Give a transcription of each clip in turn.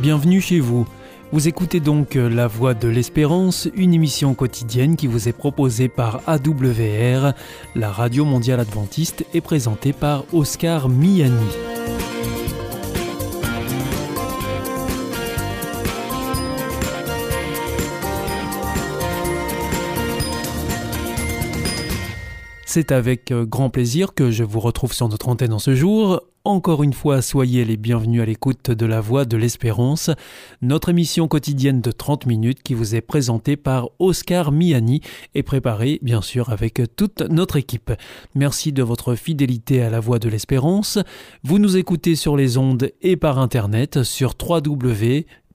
Bienvenue chez vous. Vous écoutez donc La Voix de l'Espérance, une émission quotidienne qui vous est proposée par AWR, la radio mondiale adventiste, et présentée par Oscar Miani. C'est avec euh, grand plaisir que je vous retrouve sur notre antenne en ce jour. Encore une fois, soyez les bienvenus à l'écoute de la Voix de l'Espérance, notre émission quotidienne de 30 minutes qui vous est présentée par Oscar Miani et préparée bien sûr avec toute notre équipe. Merci de votre fidélité à la Voix de l'Espérance. Vous nous écoutez sur les ondes et par internet sur www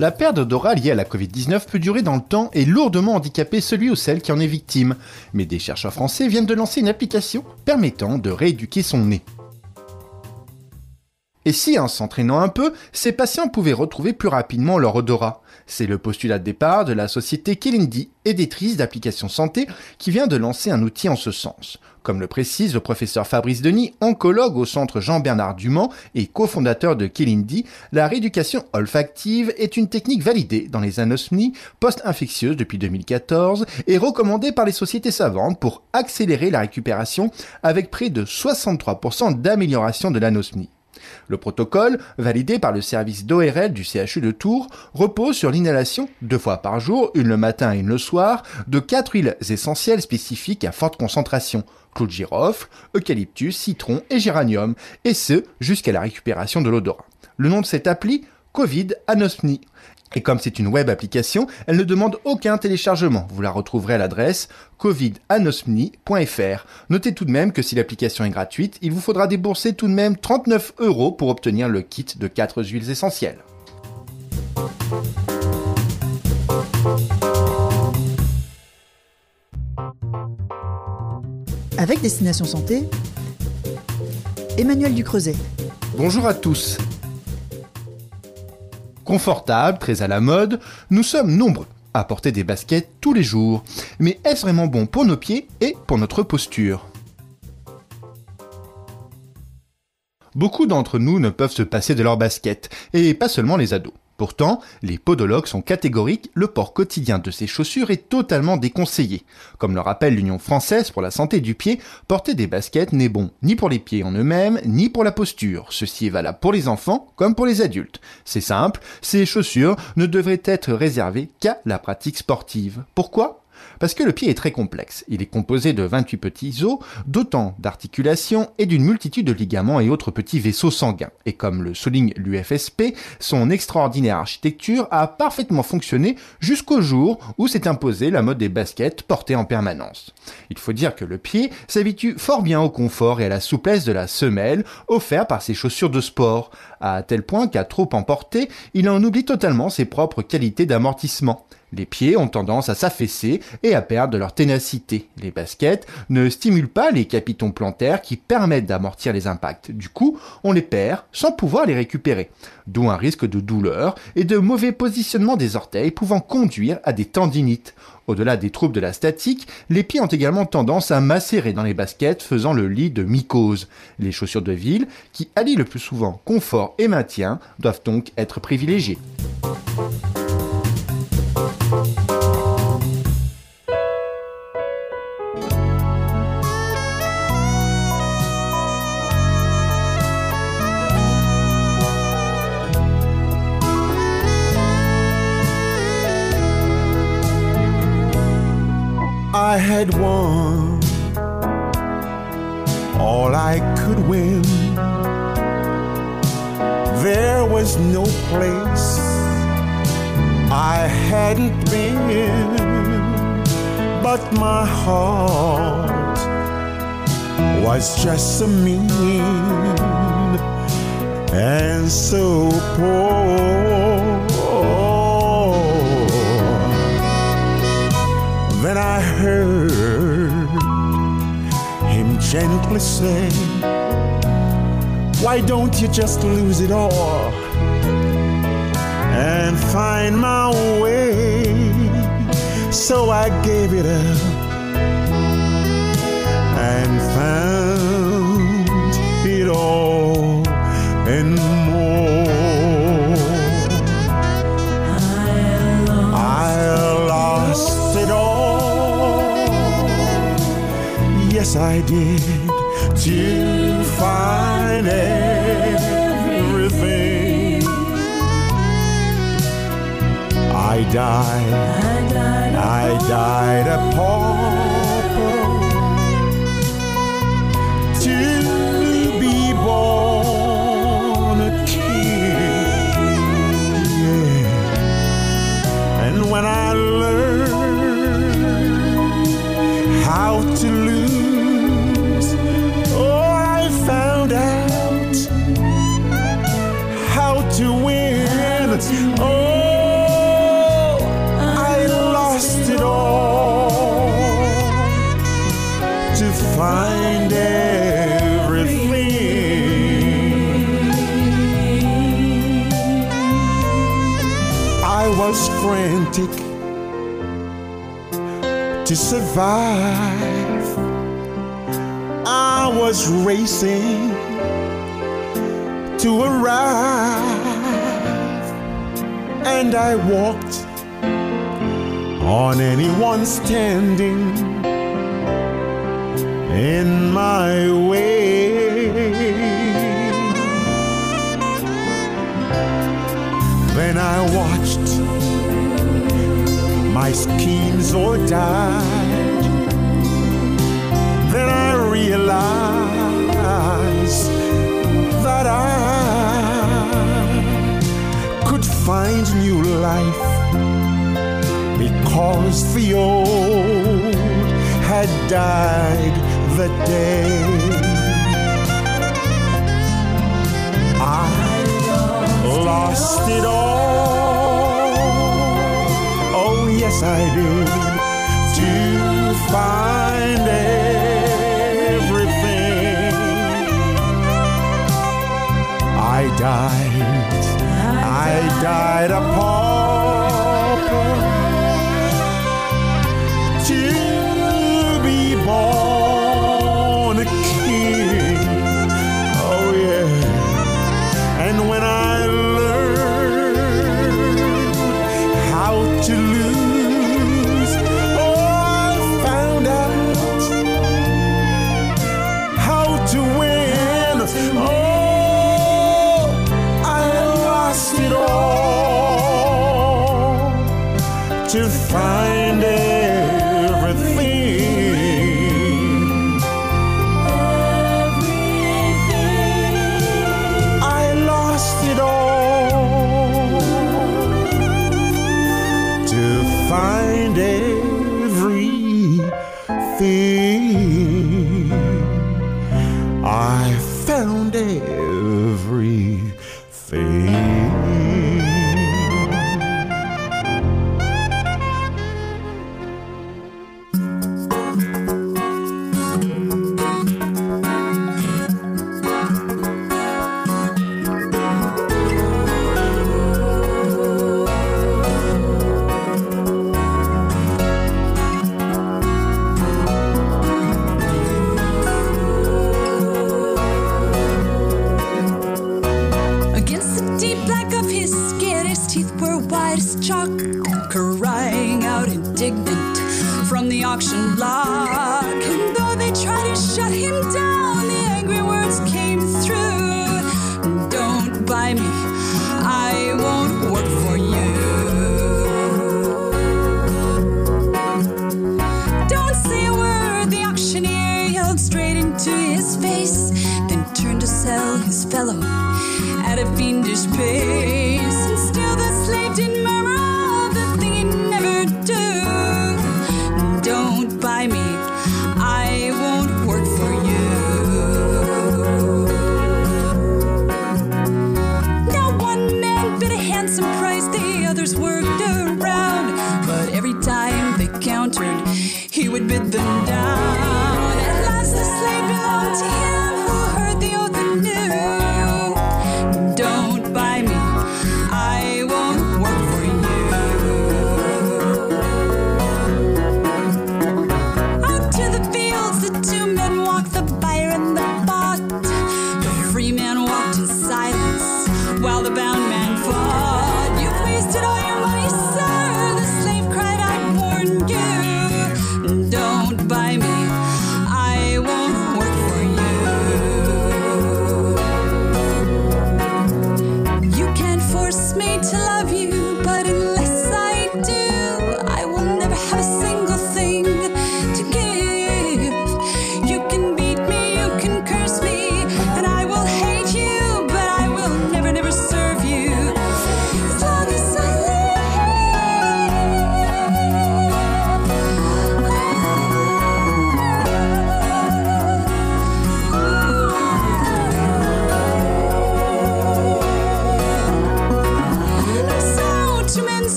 La perte d'odorat liée à la Covid-19 peut durer dans le temps et lourdement handicaper celui ou celle qui en est victime. Mais des chercheurs français viennent de lancer une application permettant de rééduquer son nez. Et si, en s'entraînant un peu, ces patients pouvaient retrouver plus rapidement leur odorat? C'est le postulat de départ de la société Kilindi, éditrice d'applications santé, qui vient de lancer un outil en ce sens. Comme le précise le professeur Fabrice Denis, oncologue au centre Jean-Bernard Dumont et cofondateur de Kilindi, la rééducation olfactive est une technique validée dans les anosmies post-infectieuses depuis 2014 et recommandée par les sociétés savantes pour accélérer la récupération avec près de 63% d'amélioration de l'anosmie. Le protocole, validé par le service d'ORL du CHU de Tours, repose sur l'inhalation deux fois par jour, une le matin et une le soir, de quatre huiles essentielles spécifiques à forte concentration, clou de girofle, eucalyptus, citron et géranium, et ce, jusqu'à la récupération de l'odorat. Le nom de cette appli Covid. Et comme c'est une web application, elle ne demande aucun téléchargement. Vous la retrouverez à l'adresse covidanosmnie.fr. Notez tout de même que si l'application est gratuite, il vous faudra débourser tout de même 39 euros pour obtenir le kit de 4 huiles essentielles. Avec Destination Santé, Emmanuel Ducreuset. Bonjour à tous. Confortable, très à la mode, nous sommes nombreux à porter des baskets tous les jours. Mais est-ce vraiment bon pour nos pieds et pour notre posture? Beaucoup d'entre nous ne peuvent se passer de leurs baskets, et pas seulement les ados. Pourtant, les podologues sont catégoriques, le port quotidien de ces chaussures est totalement déconseillé. Comme le rappelle l'Union française pour la santé du pied, porter des baskets n'est bon ni pour les pieds en eux-mêmes, ni pour la posture. Ceci est valable pour les enfants comme pour les adultes. C'est simple, ces chaussures ne devraient être réservées qu'à la pratique sportive. Pourquoi? Parce que le pied est très complexe. Il est composé de 28 petits os, d'autant d'articulations et d'une multitude de ligaments et autres petits vaisseaux sanguins. Et comme le souligne l'UFSP, son extraordinaire architecture a parfaitement fonctionné jusqu'au jour où s'est imposée la mode des baskets portées en permanence. Il faut dire que le pied s'habitue fort bien au confort et à la souplesse de la semelle offerte par ses chaussures de sport, à tel point qu'à trop en porter, il en oublie totalement ses propres qualités d'amortissement. Les pieds ont tendance à s'affaisser et à perdre leur ténacité. Les baskets ne stimulent pas les capitons plantaires qui permettent d'amortir les impacts. Du coup, on les perd sans pouvoir les récupérer. D'où un risque de douleur et de mauvais positionnement des orteils pouvant conduire à des tendinites. Au-delà des troubles de la statique, les pieds ont également tendance à macérer dans les baskets faisant le lit de mycose. Les chaussures de ville, qui allient le plus souvent confort et maintien, doivent donc être privilégiées. had won all I could win. There was no place I hadn't been, but my heart was just so mean and so poor. Then I heard gently say, Why don't you just lose it all and find my way? So I gave it up was frantic to survive. I was racing to arrive, and I walked on anyone standing in my way. Then I watched my schemes or died. Then I realized that I could find new life because the old had died the day. I lost it all. yes I do, to find everything. I died, I died upon.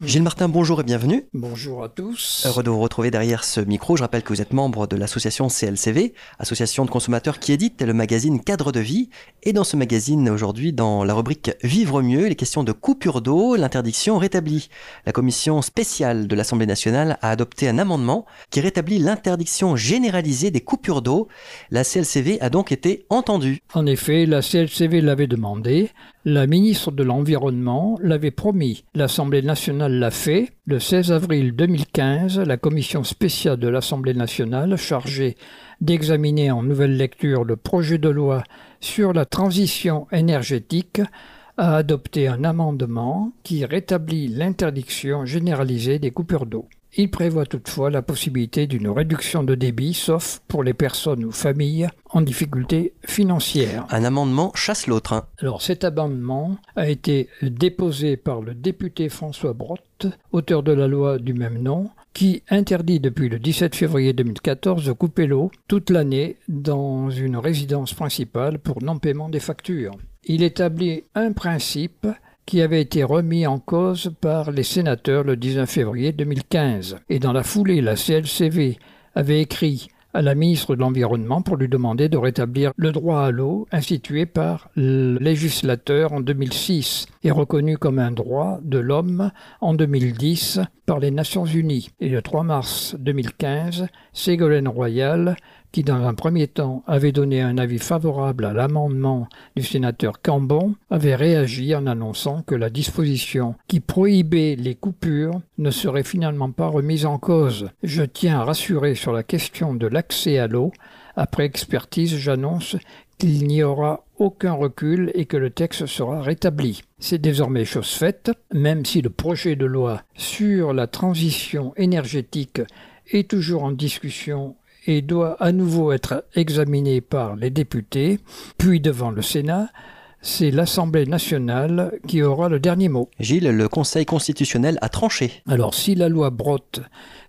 Gilles Martin, bonjour et bienvenue. Bonjour à tous. Heureux de vous retrouver derrière ce micro. Je rappelle que vous êtes membre de l'association CLCV, association de consommateurs qui édite le magazine Cadre de vie. Et dans ce magazine, aujourd'hui, dans la rubrique Vivre mieux, les questions de coupure d'eau, l'interdiction rétablie. La commission spéciale de l'Assemblée nationale a adopté un amendement qui rétablit l'interdiction généralisée des coupures d'eau. La CLCV a donc été entendue. En effet, la CLCV l'avait demandé, la ministre de l'Environnement l'avait promis, l'Assemblée nationale l'a fait. Le 16 avril 2015, la commission spéciale de l'Assemblée nationale chargée d'examiner en nouvelle lecture le projet de loi sur la transition énergétique a adopté un amendement qui rétablit l'interdiction généralisée des coupures d'eau. Il prévoit toutefois la possibilité d'une réduction de débit, sauf pour les personnes ou familles en difficulté financière. Un amendement chasse l'autre. Hein. Alors cet amendement a été déposé par le député François Brotte, auteur de la loi du même nom, qui interdit depuis le 17 février 2014 de couper l'eau toute l'année dans une résidence principale pour non-paiement des factures. Il établit un principe qui avait été remis en cause par les sénateurs le 19 février 2015. Et dans la foulée, la CLCV avait écrit à la ministre de l'Environnement pour lui demander de rétablir le droit à l'eau institué par le législateur en 2006 et reconnu comme un droit de l'homme en 2010 par les Nations Unies. Et le 3 mars 2015, Ségolène Royal qui dans un premier temps avait donné un avis favorable à l'amendement du sénateur Cambon, avait réagi en annonçant que la disposition qui prohibait les coupures ne serait finalement pas remise en cause. Je tiens à rassurer sur la question de l'accès à l'eau. Après expertise, j'annonce qu'il n'y aura aucun recul et que le texte sera rétabli. C'est désormais chose faite, même si le projet de loi sur la transition énergétique est toujours en discussion et doit à nouveau être examiné par les députés, puis devant le Sénat, c'est l'Assemblée nationale qui aura le dernier mot. Gilles, le Conseil constitutionnel a tranché. Alors si la loi Brotte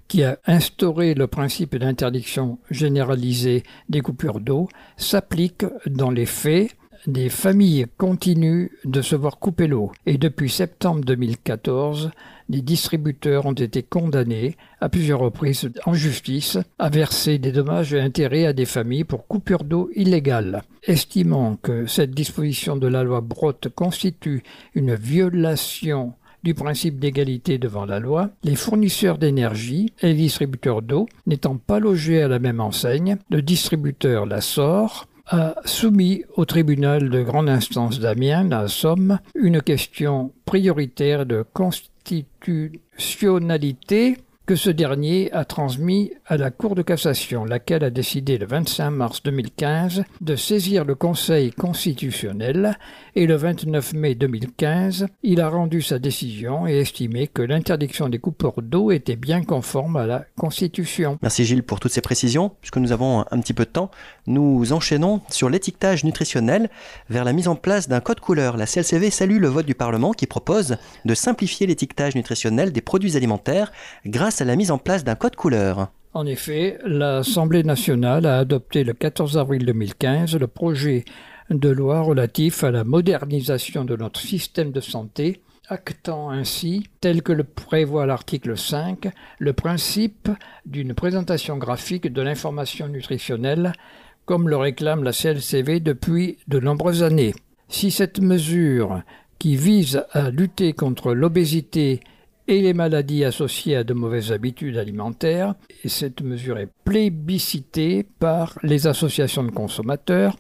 qui a instauré le principe d'interdiction généralisée des coupures d'eau, s'applique dans les faits. Des familles continuent de se voir couper l'eau et depuis septembre 2014, des distributeurs ont été condamnés à plusieurs reprises en justice à verser des dommages et intérêts à des familles pour coupure d'eau illégale. Estimant que cette disposition de la loi Brotte constitue une violation du principe d'égalité devant la loi, les fournisseurs d'énergie et les distributeurs d'eau n'étant pas logés à la même enseigne, le distributeur La Sort a soumis au tribunal de grande instance d'Amiens, la Somme, une question prioritaire de constitutionnalité que ce dernier a transmis à la Cour de cassation, laquelle a décidé le 25 mars 2015 de saisir le Conseil constitutionnel et le 29 mai 2015, il a rendu sa décision et estimé que l'interdiction des coupeurs d'eau était bien conforme à la Constitution. Merci Gilles pour toutes ces précisions. Puisque nous avons un petit peu de temps, nous enchaînons sur l'étiquetage nutritionnel vers la mise en place d'un code couleur. La CLCV salue le vote du Parlement qui propose de simplifier l'étiquetage nutritionnel des produits alimentaires grâce à la mise en place d'un code couleur. En effet, l'Assemblée nationale a adopté le 14 avril 2015 le projet de loi relatif à la modernisation de notre système de santé, actant ainsi, tel que le prévoit l'article 5, le principe d'une présentation graphique de l'information nutritionnelle, comme le réclame la CLCV depuis de nombreuses années. Si cette mesure, qui vise à lutter contre l'obésité et les maladies associées à de mauvaises habitudes alimentaires. Et cette mesure est plébiscitée par les associations de consommateurs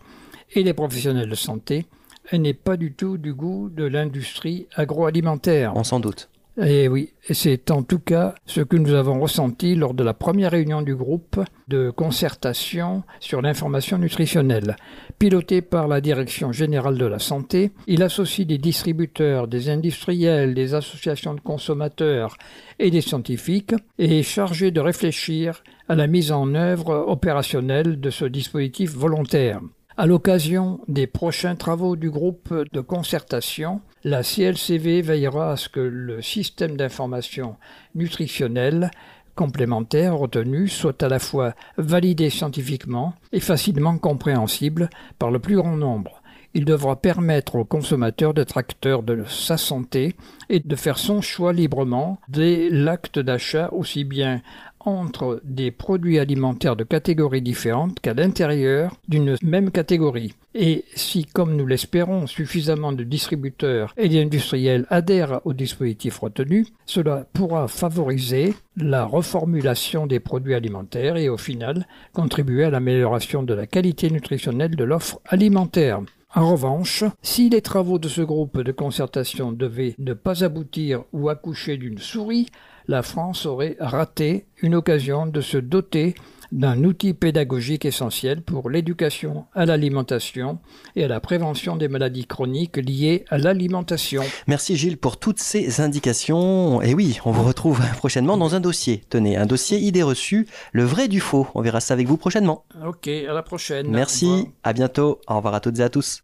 et les professionnels de santé. Elle n'est pas du tout du goût de l'industrie agroalimentaire. On s'en doute. Et oui, c'est en tout cas ce que nous avons ressenti lors de la première réunion du groupe de concertation sur l'information nutritionnelle. Piloté par la Direction générale de la santé, il associe des distributeurs, des industriels, des associations de consommateurs et des scientifiques et est chargé de réfléchir à la mise en œuvre opérationnelle de ce dispositif volontaire. À l'occasion des prochains travaux du groupe de concertation, la CLCV veillera à ce que le système d'information nutritionnelle complémentaire retenu soit à la fois validé scientifiquement et facilement compréhensible par le plus grand nombre. Il devra permettre au consommateur d'être acteur de sa santé et de faire son choix librement dès l'acte d'achat aussi bien entre des produits alimentaires de catégories différentes qu'à l'intérieur d'une même catégorie. Et si, comme nous l'espérons, suffisamment de distributeurs et d'industriels adhèrent au dispositif retenu, cela pourra favoriser la reformulation des produits alimentaires et au final contribuer à l'amélioration de la qualité nutritionnelle de l'offre alimentaire. En revanche, si les travaux de ce groupe de concertation devaient ne pas aboutir ou accoucher d'une souris, la France aurait raté une occasion de se doter d'un outil pédagogique essentiel pour l'éducation à l'alimentation et à la prévention des maladies chroniques liées à l'alimentation. Merci Gilles pour toutes ces indications. Et oui, on vous retrouve prochainement dans un dossier. Tenez, un dossier idée reçue, le vrai du faux. On verra ça avec vous prochainement. Ok, à la prochaine. Merci, à bientôt. Au revoir à toutes et à tous.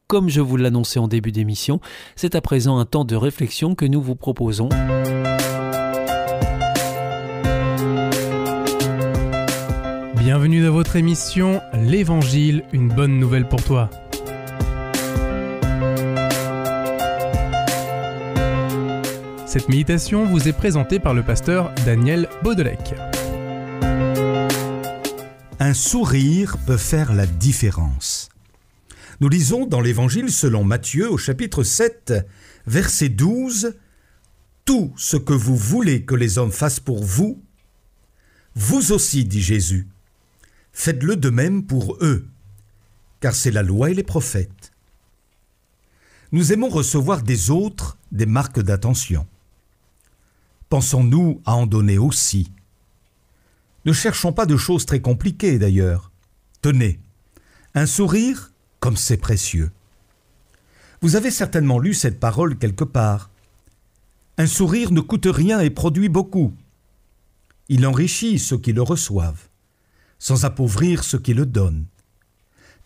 Comme je vous l'annonçais en début d'émission, c'est à présent un temps de réflexion que nous vous proposons. Bienvenue dans votre émission L'Évangile, une bonne nouvelle pour toi. Cette méditation vous est présentée par le pasteur Daniel Baudelec. Un sourire peut faire la différence. Nous lisons dans l'Évangile selon Matthieu au chapitre 7, verset 12, Tout ce que vous voulez que les hommes fassent pour vous, vous aussi, dit Jésus, faites-le de même pour eux, car c'est la loi et les prophètes. Nous aimons recevoir des autres des marques d'attention. Pensons-nous à en donner aussi Ne cherchons pas de choses très compliquées d'ailleurs. Tenez, un sourire comme c'est précieux. Vous avez certainement lu cette parole quelque part. Un sourire ne coûte rien et produit beaucoup. Il enrichit ceux qui le reçoivent, sans appauvrir ceux qui le donnent.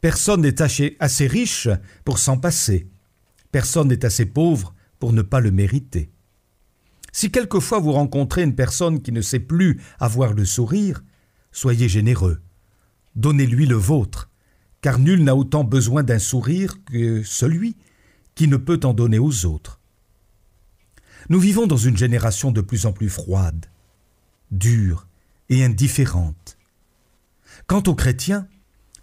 Personne n'est assez riche pour s'en passer. Personne n'est assez pauvre pour ne pas le mériter. Si quelquefois vous rencontrez une personne qui ne sait plus avoir le sourire, soyez généreux. Donnez-lui le vôtre, car nul n'a autant besoin d'un sourire que celui qui ne peut en donner aux autres. Nous vivons dans une génération de plus en plus froide, dure et indifférente. Quant aux chrétiens,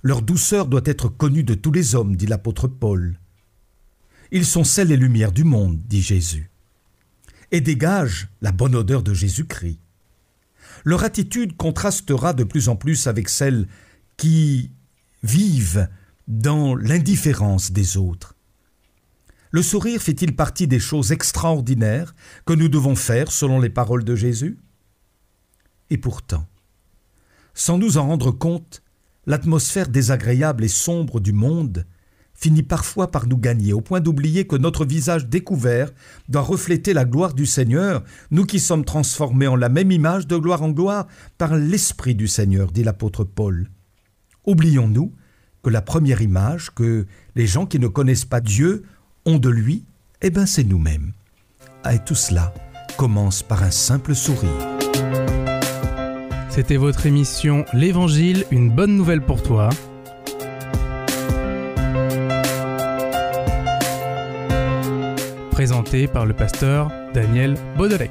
leur douceur doit être connue de tous les hommes, dit l'apôtre Paul. Ils sont sel et lumière du monde, dit Jésus, et dégagent la bonne odeur de Jésus-Christ. Leur attitude contrastera de plus en plus avec celle qui vivent dans l'indifférence des autres. Le sourire fait-il partie des choses extraordinaires que nous devons faire selon les paroles de Jésus? Et pourtant, sans nous en rendre compte, l'atmosphère désagréable et sombre du monde finit parfois par nous gagner, au point d'oublier que notre visage découvert doit refléter la gloire du Seigneur, nous qui sommes transformés en la même image de gloire en gloire par l'Esprit du Seigneur, dit l'apôtre Paul. Oublions-nous que la première image que les gens qui ne connaissent pas Dieu ont de lui, eh bien c'est nous-mêmes. Et tout cela commence par un simple sourire. C'était votre émission L'Évangile, une bonne nouvelle pour toi. Présentée par le pasteur Daniel Baudelec.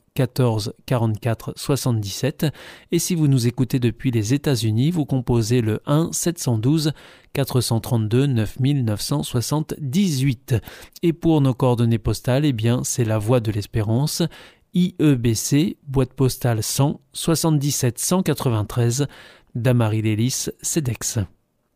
14 44 77 et si vous nous écoutez depuis les États-Unis, vous composez le 1 712 432 9978 et pour nos coordonnées postales, eh bien c'est la Voie de l'Espérance. IEBC boîte postale 100 77 193 Damary Lélis CEDEX.